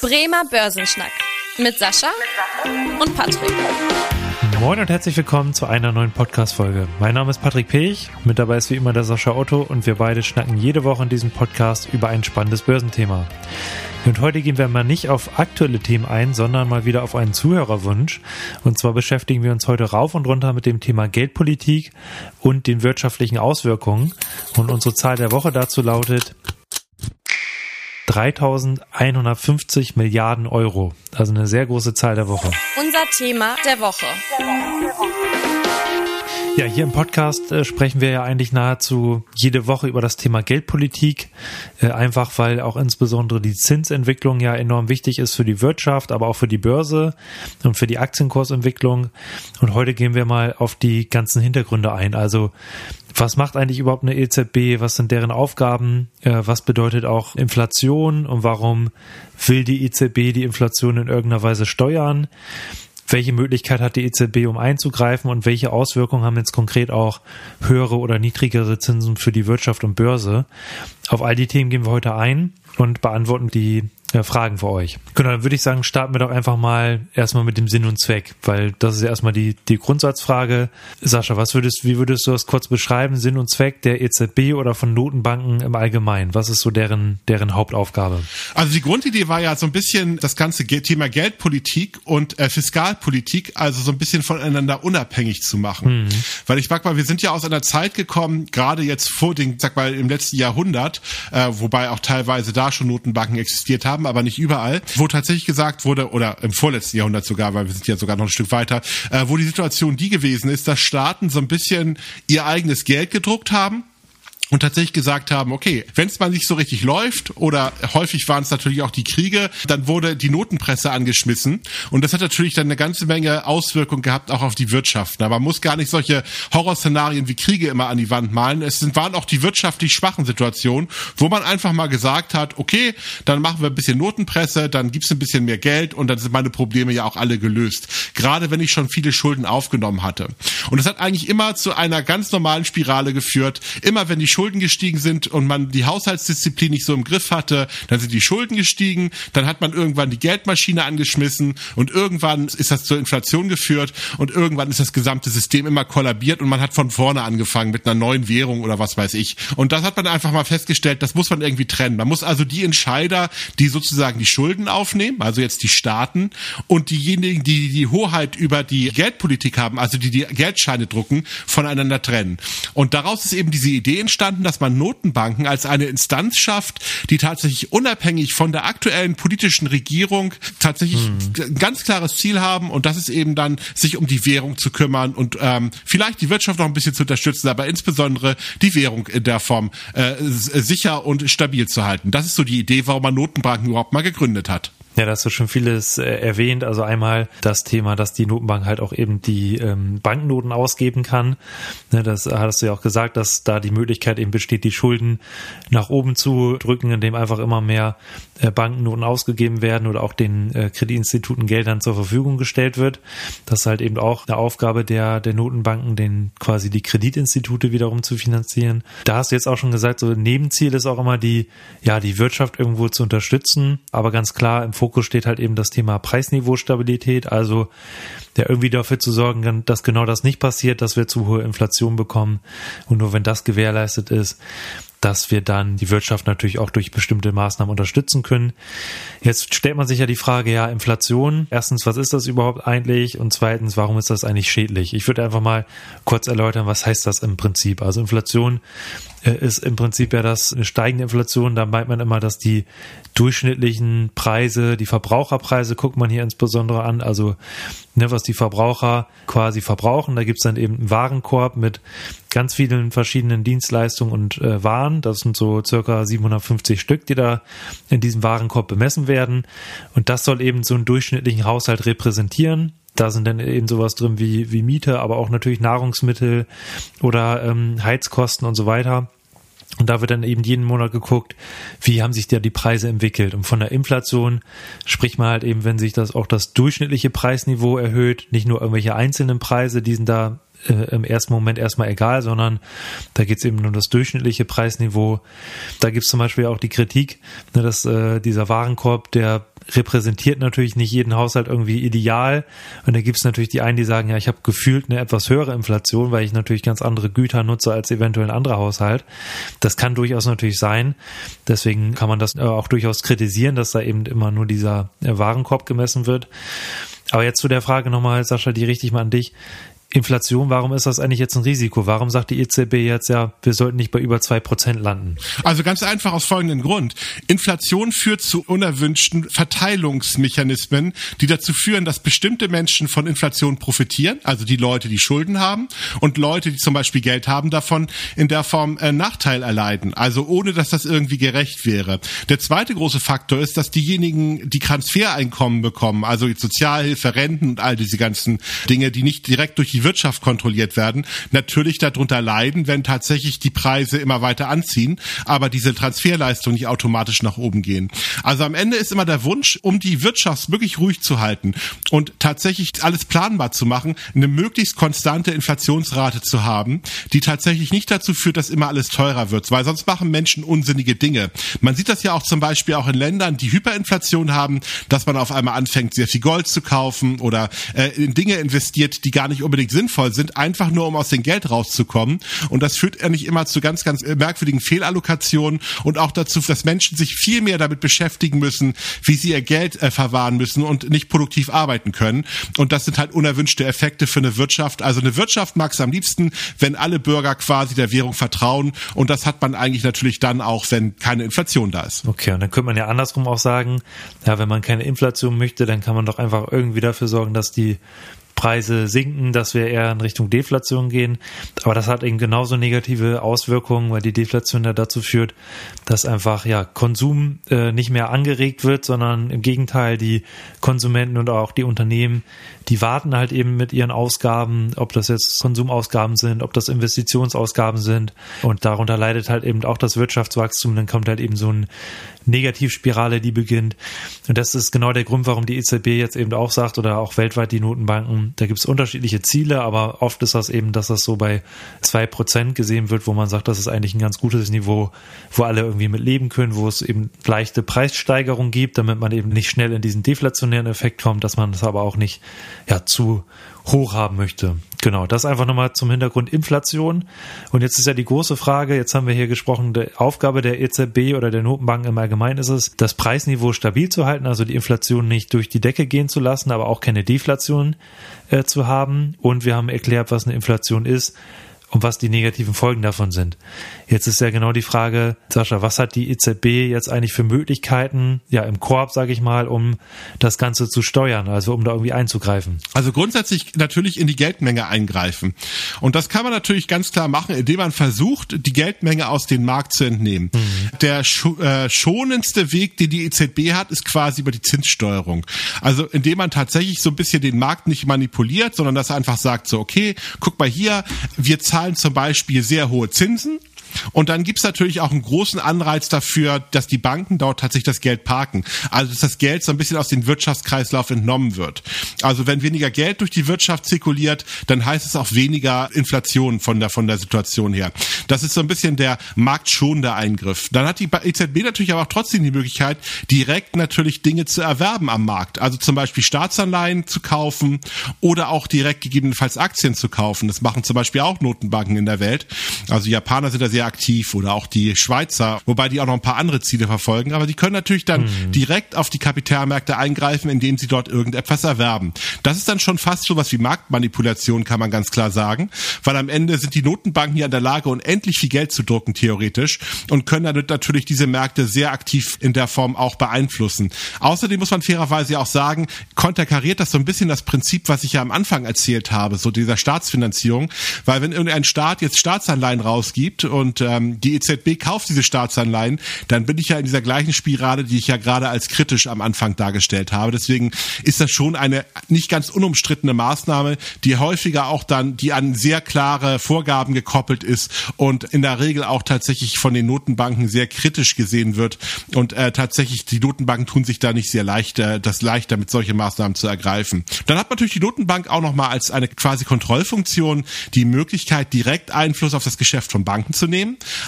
Bremer Börsenschnack mit Sascha und Patrick. Moin und herzlich willkommen zu einer neuen Podcast-Folge. Mein Name ist Patrick Pech, mit dabei ist wie immer der Sascha Otto und wir beide schnacken jede Woche in diesem Podcast über ein spannendes Börsenthema. Und heute gehen wir mal nicht auf aktuelle Themen ein, sondern mal wieder auf einen Zuhörerwunsch. Und zwar beschäftigen wir uns heute rauf und runter mit dem Thema Geldpolitik und den wirtschaftlichen Auswirkungen. Und unsere Zahl der Woche dazu lautet 3150 Milliarden Euro. Also eine sehr große Zahl der Woche. Unser Thema der Woche. Ja, hier im Podcast äh, sprechen wir ja eigentlich nahezu jede Woche über das Thema Geldpolitik, äh, einfach weil auch insbesondere die Zinsentwicklung ja enorm wichtig ist für die Wirtschaft, aber auch für die Börse und für die Aktienkursentwicklung. Und heute gehen wir mal auf die ganzen Hintergründe ein. Also was macht eigentlich überhaupt eine EZB? Was sind deren Aufgaben? Äh, was bedeutet auch Inflation und warum will die EZB die Inflation in irgendeiner Weise steuern? Welche Möglichkeit hat die EZB, um einzugreifen und welche Auswirkungen haben jetzt konkret auch höhere oder niedrigere Zinsen für die Wirtschaft und Börse. Auf all die Themen gehen wir heute ein und beantworten die ja, Fragen für euch. Genau, dann würde ich sagen, starten wir doch einfach mal erstmal mit dem Sinn und Zweck, weil das ist ja erstmal die, die Grundsatzfrage. Sascha, was würdest, wie würdest du das kurz beschreiben? Sinn und Zweck der EZB oder von Notenbanken im Allgemeinen? Was ist so deren, deren Hauptaufgabe? Also die Grundidee war ja so ein bisschen das ganze Thema Geldpolitik und äh, Fiskalpolitik, also so ein bisschen voneinander unabhängig zu machen. Mhm. Weil ich sag mal, wir sind ja aus einer Zeit gekommen, gerade jetzt vor den, sag mal, im letzten Jahrhundert, äh, wobei auch teilweise da schon Notenbanken existiert haben, haben, aber nicht überall, wo tatsächlich gesagt wurde, oder im vorletzten Jahrhundert sogar, weil wir sind ja sogar noch ein Stück weiter, äh, wo die Situation die gewesen ist, dass Staaten so ein bisschen ihr eigenes Geld gedruckt haben und tatsächlich gesagt haben, okay, wenn es mal nicht so richtig läuft oder häufig waren es natürlich auch die Kriege, dann wurde die Notenpresse angeschmissen und das hat natürlich dann eine ganze Menge Auswirkungen gehabt auch auf die Wirtschaft. Aber man muss gar nicht solche Horrorszenarien wie Kriege immer an die Wand malen. Es waren auch die wirtschaftlich schwachen Situationen, wo man einfach mal gesagt hat, okay, dann machen wir ein bisschen Notenpresse, dann gibt's ein bisschen mehr Geld und dann sind meine Probleme ja auch alle gelöst. Gerade wenn ich schon viele Schulden aufgenommen hatte. Und das hat eigentlich immer zu einer ganz normalen Spirale geführt. Immer wenn die Schulden gestiegen sind und man die Haushaltsdisziplin nicht so im Griff hatte, dann sind die Schulden gestiegen, dann hat man irgendwann die Geldmaschine angeschmissen und irgendwann ist das zur Inflation geführt und irgendwann ist das gesamte System immer kollabiert und man hat von vorne angefangen mit einer neuen Währung oder was weiß ich. Und das hat man einfach mal festgestellt, das muss man irgendwie trennen. Man muss also die Entscheider, die sozusagen die Schulden aufnehmen, also jetzt die Staaten und diejenigen, die die Hoheit über die Geldpolitik haben, also die die Geldscheine drucken, voneinander trennen. Und daraus ist eben diese Idee entstanden, verstanden, dass man Notenbanken als eine Instanz schafft, die tatsächlich unabhängig von der aktuellen politischen Regierung tatsächlich hm. ein ganz klares Ziel haben und das ist eben dann, sich um die Währung zu kümmern und ähm, vielleicht die Wirtschaft noch ein bisschen zu unterstützen, aber insbesondere die Währung in der Form äh, sicher und stabil zu halten. Das ist so die Idee, warum man Notenbanken überhaupt mal gegründet hat. Ja, da hast du schon vieles äh, erwähnt. Also einmal das Thema, dass die Notenbank halt auch eben die ähm, Banknoten ausgeben kann. Ne, das hast du ja auch gesagt, dass da die Möglichkeit eben besteht, die Schulden nach oben zu drücken, indem einfach immer mehr äh, Banknoten ausgegeben werden oder auch den äh, Kreditinstituten Geldern zur Verfügung gestellt wird. Das ist halt eben auch eine Aufgabe der, der Notenbanken, den quasi die Kreditinstitute wiederum zu finanzieren. Da hast du jetzt auch schon gesagt, so Nebenziel ist auch immer die, ja, die Wirtschaft irgendwo zu unterstützen, aber ganz klar im Fokus Fokus steht halt eben das Thema Preisniveaustabilität, also der irgendwie dafür zu sorgen, dass genau das nicht passiert, dass wir zu hohe Inflation bekommen. Und nur wenn das gewährleistet ist, dass wir dann die Wirtschaft natürlich auch durch bestimmte Maßnahmen unterstützen können. Jetzt stellt man sich ja die Frage, ja, Inflation. Erstens, was ist das überhaupt eigentlich? Und zweitens, warum ist das eigentlich schädlich? Ich würde einfach mal kurz erläutern, was heißt das im Prinzip? Also Inflation ist im Prinzip ja das eine steigende Inflation. Da meint man immer, dass die durchschnittlichen Preise, die Verbraucherpreise guckt man hier insbesondere an, also ne, was die Verbraucher quasi verbrauchen. Da gibt's dann eben einen Warenkorb mit ganz vielen verschiedenen Dienstleistungen und äh, Waren. Das sind so circa 750 Stück, die da in diesem Warenkorb bemessen werden. Und das soll eben so einen durchschnittlichen Haushalt repräsentieren. Da sind dann eben sowas drin wie, wie Miete, aber auch natürlich Nahrungsmittel oder ähm, Heizkosten und so weiter. Und da wird dann eben jeden Monat geguckt, wie haben sich da die Preise entwickelt. Und von der Inflation spricht man halt eben, wenn sich das auch das durchschnittliche Preisniveau erhöht, nicht nur irgendwelche einzelnen Preise, die sind da äh, im ersten Moment erstmal egal, sondern da geht es eben um das durchschnittliche Preisniveau. Da gibt es zum Beispiel auch die Kritik, ne, dass äh, dieser Warenkorb, der repräsentiert natürlich nicht jeden Haushalt irgendwie ideal. Und da gibt es natürlich die einen, die sagen, ja, ich habe gefühlt eine etwas höhere Inflation, weil ich natürlich ganz andere Güter nutze als eventuell ein anderer Haushalt. Das kann durchaus natürlich sein. Deswegen kann man das äh, auch durchaus kritisieren, dass da eben immer nur dieser äh, Warenkorb gemessen wird. Aber jetzt zu der Frage nochmal, Sascha, die richtig mal an dich. Inflation, warum ist das eigentlich jetzt ein Risiko? Warum sagt die EZB jetzt ja, wir sollten nicht bei über zwei Prozent landen? Also ganz einfach aus folgendem Grund. Inflation führt zu unerwünschten Verteilungsmechanismen, die dazu führen, dass bestimmte Menschen von Inflation profitieren, also die Leute, die Schulden haben und Leute, die zum Beispiel Geld haben, davon in der Form äh, Nachteil erleiden, also ohne dass das irgendwie gerecht wäre. Der zweite große Faktor ist, dass diejenigen, die Transfereinkommen bekommen, also Sozialhilfe, Renten und all diese ganzen Dinge, die nicht direkt durch die die Wirtschaft kontrolliert werden, natürlich darunter leiden, wenn tatsächlich die Preise immer weiter anziehen, aber diese Transferleistungen nicht automatisch nach oben gehen. Also am Ende ist immer der Wunsch, um die Wirtschaft wirklich ruhig zu halten und tatsächlich alles planbar zu machen, eine möglichst konstante Inflationsrate zu haben, die tatsächlich nicht dazu führt, dass immer alles teurer wird, weil sonst machen Menschen unsinnige Dinge. Man sieht das ja auch zum Beispiel auch in Ländern, die Hyperinflation haben, dass man auf einmal anfängt, sehr viel Gold zu kaufen oder äh, in Dinge investiert, die gar nicht unbedingt unbedingt sinnvoll sind, einfach nur um aus dem Geld rauszukommen. Und das führt ja nicht immer zu ganz, ganz merkwürdigen Fehlallokationen und auch dazu, dass Menschen sich viel mehr damit beschäftigen müssen, wie sie ihr Geld äh, verwahren müssen und nicht produktiv arbeiten können. Und das sind halt unerwünschte Effekte für eine Wirtschaft. Also eine Wirtschaft mag es am liebsten, wenn alle Bürger quasi der Währung vertrauen. Und das hat man eigentlich natürlich dann auch, wenn keine Inflation da ist. Okay, und dann könnte man ja andersrum auch sagen, ja, wenn man keine Inflation möchte, dann kann man doch einfach irgendwie dafür sorgen, dass die Preise sinken, dass wir eher in Richtung Deflation gehen. Aber das hat eben genauso negative Auswirkungen, weil die Deflation ja dazu führt, dass einfach ja Konsum äh, nicht mehr angeregt wird, sondern im Gegenteil die Konsumenten und auch die Unternehmen, die warten halt eben mit ihren Ausgaben, ob das jetzt Konsumausgaben sind, ob das Investitionsausgaben sind. Und darunter leidet halt eben auch das Wirtschaftswachstum. Dann kommt halt eben so ein Negativspirale, die beginnt. Und das ist genau der Grund, warum die EZB jetzt eben auch sagt oder auch weltweit die Notenbanken, da gibt es unterschiedliche Ziele, aber oft ist das eben, dass das so bei zwei Prozent gesehen wird, wo man sagt, das ist eigentlich ein ganz gutes Niveau, wo alle irgendwie mit leben können, wo es eben leichte Preissteigerung gibt, damit man eben nicht schnell in diesen deflationären Effekt kommt, dass man das aber auch nicht ja zu hoch haben möchte. Genau, das einfach nochmal zum Hintergrund Inflation. Und jetzt ist ja die große Frage, jetzt haben wir hier gesprochen, die Aufgabe der EZB oder der Notenbanken im Allgemeinen ist es, das Preisniveau stabil zu halten, also die Inflation nicht durch die Decke gehen zu lassen, aber auch keine Deflation äh, zu haben. Und wir haben erklärt, was eine Inflation ist und was die negativen Folgen davon sind. Jetzt ist ja genau die Frage, Sascha, was hat die EZB jetzt eigentlich für Möglichkeiten, ja, im Korb, sage ich mal, um das Ganze zu steuern, also um da irgendwie einzugreifen? Also grundsätzlich natürlich in die Geldmenge eingreifen. Und das kann man natürlich ganz klar machen, indem man versucht, die Geldmenge aus dem Markt zu entnehmen. Mhm. Der äh, schonendste Weg, den die EZB hat, ist quasi über die Zinssteuerung. Also indem man tatsächlich so ein bisschen den Markt nicht manipuliert, sondern dass er einfach sagt, so, okay, guck mal hier, wir zahlen zahlen zum Beispiel sehr hohe Zinsen und dann gibt's natürlich auch einen großen Anreiz dafür, dass die Banken dort tatsächlich das Geld parken. Also dass das Geld so ein bisschen aus dem Wirtschaftskreislauf entnommen wird. Also wenn weniger Geld durch die Wirtschaft zirkuliert, dann heißt es auch weniger Inflation von der, von der Situation her. Das ist so ein bisschen der marktschonende Eingriff. Dann hat die EZB natürlich aber auch trotzdem die Möglichkeit, direkt natürlich Dinge zu erwerben am Markt. Also zum Beispiel Staatsanleihen zu kaufen oder auch direkt gegebenenfalls Aktien zu kaufen. Das machen zum Beispiel auch Notenbanken in der Welt. Also Japaner sind da sehr aktiv oder auch die Schweizer, wobei die auch noch ein paar andere Ziele verfolgen. Aber die können natürlich dann mhm. direkt auf die Kapitalmärkte eingreifen, indem sie dort irgendetwas erwerben. Das ist dann schon fast so was wie Marktmanipulation, kann man ganz klar sagen, weil am Ende sind die Notenbanken hier in der Lage, unendlich viel Geld zu drucken, theoretisch, und können damit natürlich diese Märkte sehr aktiv in der Form auch beeinflussen. Außerdem muss man fairerweise auch sagen, konterkariert das so ein bisschen das Prinzip, was ich ja am Anfang erzählt habe, so dieser Staatsfinanzierung, weil wenn irgendein Staat jetzt Staatsanleihen rausgibt und und ähm, die EZB kauft diese Staatsanleihen, dann bin ich ja in dieser gleichen Spirale, die ich ja gerade als kritisch am Anfang dargestellt habe. Deswegen ist das schon eine nicht ganz unumstrittene Maßnahme, die häufiger auch dann, die an sehr klare Vorgaben gekoppelt ist und in der Regel auch tatsächlich von den Notenbanken sehr kritisch gesehen wird. Und äh, tatsächlich, die Notenbanken tun sich da nicht sehr leicht, äh, das leichter mit solche Maßnahmen zu ergreifen. Dann hat natürlich die Notenbank auch nochmal als eine quasi Kontrollfunktion die Möglichkeit, direkt Einfluss auf das Geschäft von Banken zu nehmen.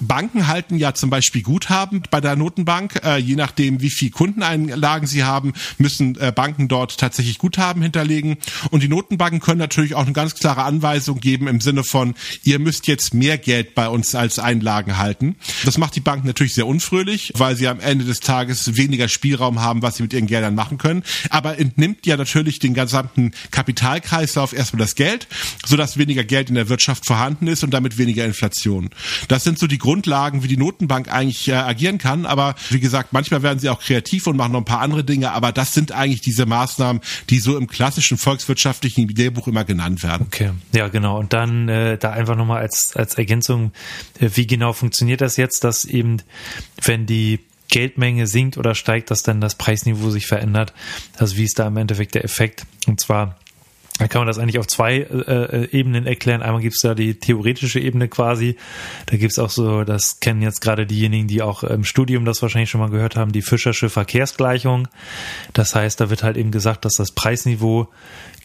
Banken halten ja zum Beispiel Guthaben bei der Notenbank. Äh, je nachdem, wie viel Kundeneinlagen sie haben, müssen äh, Banken dort tatsächlich Guthaben hinterlegen. Und die Notenbanken können natürlich auch eine ganz klare Anweisung geben im Sinne von, ihr müsst jetzt mehr Geld bei uns als Einlagen halten. Das macht die Banken natürlich sehr unfröhlich, weil sie am Ende des Tages weniger Spielraum haben, was sie mit ihren Geldern machen können. Aber entnimmt ja natürlich den gesamten Kapitalkreislauf erstmal das Geld, sodass weniger Geld in der Wirtschaft vorhanden ist und damit weniger Inflation. Das sind so die Grundlagen, wie die Notenbank eigentlich äh, agieren kann. Aber wie gesagt, manchmal werden sie auch kreativ und machen noch ein paar andere Dinge. Aber das sind eigentlich diese Maßnahmen, die so im klassischen volkswirtschaftlichen Lehrbuch immer genannt werden. Okay, ja genau. Und dann äh, da einfach nochmal als, als Ergänzung, äh, wie genau funktioniert das jetzt, dass eben, wenn die Geldmenge sinkt oder steigt, dass dann das Preisniveau sich verändert. Also wie ist da im Endeffekt der Effekt? Und zwar da kann man das eigentlich auf zwei äh, äh Ebenen erklären. Einmal gibt es da die theoretische Ebene quasi. Da gibt es auch so, das kennen jetzt gerade diejenigen, die auch im Studium das wahrscheinlich schon mal gehört haben, die Fischersche Verkehrsgleichung. Das heißt, da wird halt eben gesagt, dass das Preisniveau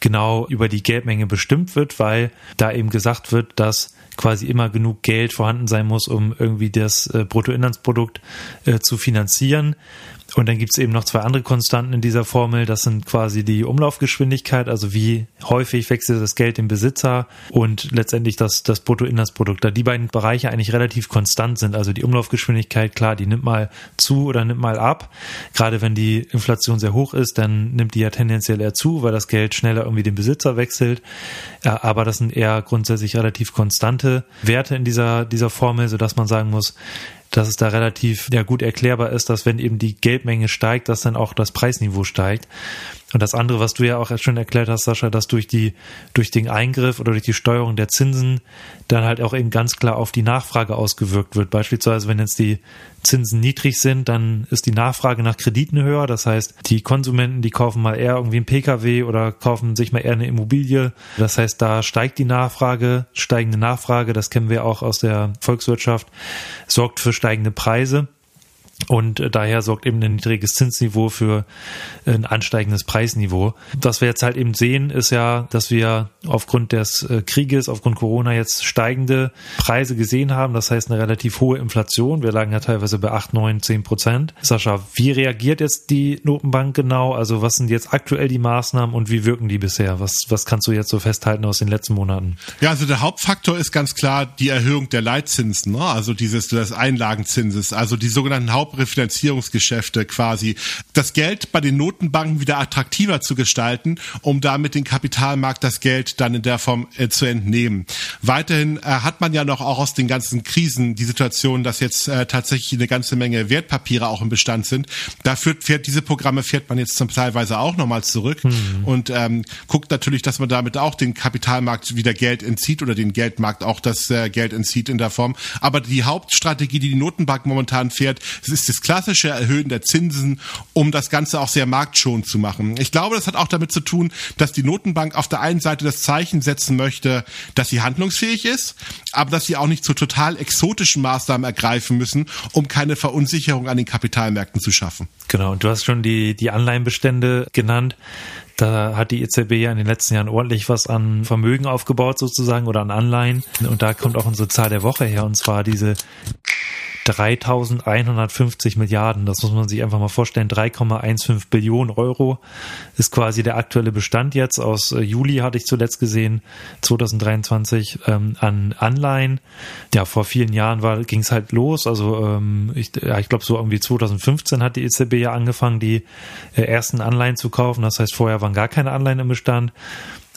genau über die Geldmenge bestimmt wird, weil da eben gesagt wird, dass quasi immer genug Geld vorhanden sein muss, um irgendwie das äh, Bruttoinlandsprodukt äh, zu finanzieren. Und dann gibt es eben noch zwei andere Konstanten in dieser Formel. Das sind quasi die Umlaufgeschwindigkeit, also wie häufig wechselt das Geld dem Besitzer und letztendlich das, das Bruttoinlandsprodukt. Da die beiden Bereiche eigentlich relativ konstant sind. Also die Umlaufgeschwindigkeit, klar, die nimmt mal zu oder nimmt mal ab. Gerade wenn die Inflation sehr hoch ist, dann nimmt die ja tendenziell eher zu, weil das Geld schneller irgendwie den Besitzer wechselt. Aber das sind eher grundsätzlich relativ konstante Werte in dieser, dieser Formel, sodass man sagen muss, dass es da relativ ja, gut erklärbar ist, dass wenn eben die Geldmenge steigt, dass dann auch das Preisniveau steigt. Und das andere, was du ja auch schon erklärt hast, Sascha, dass durch die, durch den Eingriff oder durch die Steuerung der Zinsen dann halt auch eben ganz klar auf die Nachfrage ausgewirkt wird. Beispielsweise, wenn jetzt die Zinsen niedrig sind, dann ist die Nachfrage nach Krediten höher. Das heißt, die Konsumenten, die kaufen mal eher irgendwie einen Pkw oder kaufen sich mal eher eine Immobilie. Das heißt, da steigt die Nachfrage, steigende Nachfrage, das kennen wir auch aus der Volkswirtschaft, sorgt für steigende Preise. Und äh, daher sorgt eben ein niedriges Zinsniveau für ein ansteigendes Preisniveau. Was wir jetzt halt eben sehen, ist ja, dass wir aufgrund des äh, Krieges, aufgrund Corona jetzt steigende Preise gesehen haben. Das heißt eine relativ hohe Inflation. Wir lagen ja teilweise bei 8, 9, 10 Prozent. Sascha, wie reagiert jetzt die Notenbank genau? Also was sind jetzt aktuell die Maßnahmen und wie wirken die bisher? Was, was kannst du jetzt so festhalten aus den letzten Monaten? Ja, also der Hauptfaktor ist ganz klar die Erhöhung der Leitzinsen, ne? also dieses des Einlagenzinses, also die sogenannten Haupt Refinanzierungsgeschäfte quasi, das Geld bei den Notenbanken wieder attraktiver zu gestalten, um damit den Kapitalmarkt das Geld dann in der Form äh, zu entnehmen. Weiterhin äh, hat man ja noch auch aus den ganzen Krisen die Situation, dass jetzt äh, tatsächlich eine ganze Menge Wertpapiere auch im Bestand sind. Dafür fährt diese Programme fährt man jetzt zum teilweise auch nochmal zurück mhm. und ähm, guckt natürlich, dass man damit auch den Kapitalmarkt wieder Geld entzieht oder den Geldmarkt auch das äh, Geld entzieht in der Form. Aber die Hauptstrategie, die die Notenbank momentan fährt, ist das klassische Erhöhen der Zinsen, um das Ganze auch sehr marktschonend zu machen. Ich glaube, das hat auch damit zu tun, dass die Notenbank auf der einen Seite das Zeichen setzen möchte, dass sie handlungsfähig ist, aber dass sie auch nicht zu total exotischen Maßnahmen ergreifen müssen, um keine Verunsicherung an den Kapitalmärkten zu schaffen. Genau, und du hast schon die, die Anleihenbestände genannt. Da hat die EZB ja in den letzten Jahren ordentlich was an Vermögen aufgebaut sozusagen oder an Anleihen. Und da kommt auch unsere Zahl der Woche her, und zwar diese 3150 Milliarden. Das muss man sich einfach mal vorstellen. 3,15 Billionen Euro ist quasi der aktuelle Bestand jetzt. Aus äh, Juli hatte ich zuletzt gesehen, 2023 ähm, an Anleihen. Ja, vor vielen Jahren war ging es halt los. Also ähm, ich, ja, ich glaube so irgendwie 2015 hat die EZB ja angefangen, die äh, ersten Anleihen zu kaufen. Das heißt, vorher waren gar keine Anleihen im Bestand.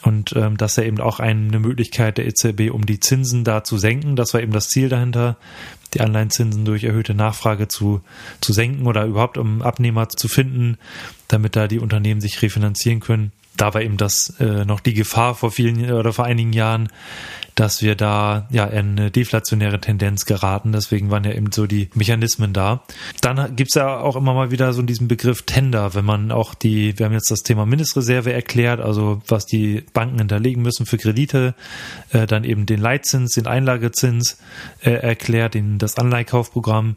Und ähm, das ist ja eben auch eine Möglichkeit der EZB, um die Zinsen da zu senken. Das war eben das Ziel dahinter, die Anleihenzinsen durch erhöhte Nachfrage zu, zu senken oder überhaupt um Abnehmer zu finden, damit da die Unternehmen sich refinanzieren können. da war eben das äh, noch die Gefahr vor vielen oder vor einigen Jahren, dass wir da ja in eine deflationäre Tendenz geraten. Deswegen waren ja eben so die Mechanismen da. Dann gibt's ja auch immer mal wieder so diesen Begriff Tender, wenn man auch die, wir haben jetzt das Thema Mindestreserve erklärt, also was die Banken hinterlegen müssen für Kredite, äh, dann eben den Leitzins, den Einlagezins äh, erklärt, den, das Anleihkaufprogramm.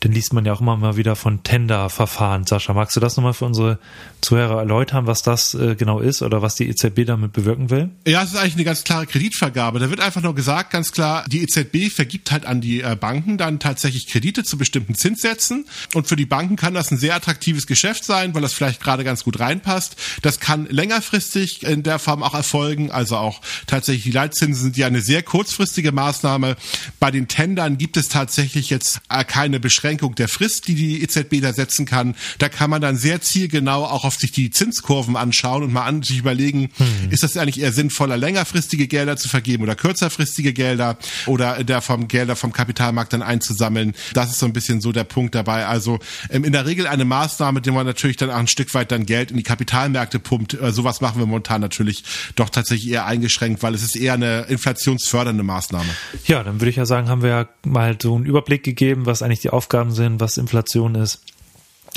Dann liest man ja auch immer mal wieder von Tender-Verfahren. Sascha, magst du das nochmal für unsere Zuhörer erläutern, was das äh, genau ist oder was die EZB damit bewirken will? Ja, es ist eigentlich eine ganz klare Kreditvergabe. Da wird einfach nur gesagt, ganz klar, die EZB vergibt halt an die äh, Banken dann tatsächlich Kredite zu bestimmten Zinssätzen. Und für die Banken kann das ein sehr attraktives Geschäft sein, weil das vielleicht gerade ganz gut reinpasst. Das kann längerfristig in der Form auch erfolgen. Also auch tatsächlich die Leitzinsen sind ja eine sehr kurzfristige Maßnahme. Bei den Tendern gibt es tatsächlich jetzt äh, keine Beschränkung der Frist, die die EZB da setzen kann. Da kann man dann sehr zielgenau auch auf sich die Zinskurven anschauen und mal an sich überlegen, hm. ist das eigentlich eher sinnvoller, längerfristige Gelder zu vergeben oder kürzerfristige Gelder oder der vom Gelder vom Kapitalmarkt dann einzusammeln. Das ist so ein bisschen so der Punkt dabei. Also ähm, in der Regel eine Maßnahme, die man natürlich dann auch ein Stück weit dann Geld in die Kapitalmärkte pumpt. Äh, sowas machen wir momentan natürlich doch tatsächlich eher eingeschränkt, weil es ist eher eine inflationsfördernde Maßnahme. Ja, dann würde ich ja sagen, haben wir ja mal so einen Überblick gegeben, was eigentlich die Aufgaben sind, was Inflation ist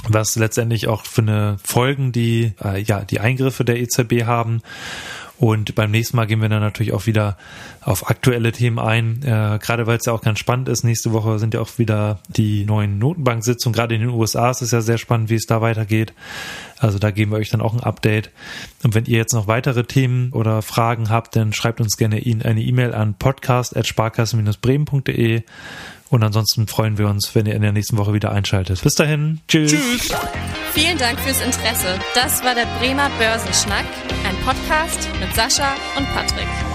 was letztendlich auch für eine Folgen die äh, ja die Eingriffe der EZB haben und beim nächsten Mal gehen wir dann natürlich auch wieder auf aktuelle Themen ein, äh, gerade weil es ja auch ganz spannend ist. Nächste Woche sind ja auch wieder die neuen Notenbanksitzungen. Gerade in den USA ist es ja sehr spannend, wie es da weitergeht. Also da geben wir euch dann auch ein Update. Und wenn ihr jetzt noch weitere Themen oder Fragen habt, dann schreibt uns gerne eine E-Mail an podcast.sparkasse-bremen.de und ansonsten freuen wir uns, wenn ihr in der nächsten Woche wieder einschaltet. Bis dahin. Tschüss. Tschüss. Vielen Dank fürs Interesse. Das war der Bremer Börsenschnack, ein Podcast mit Sascha und Patrick.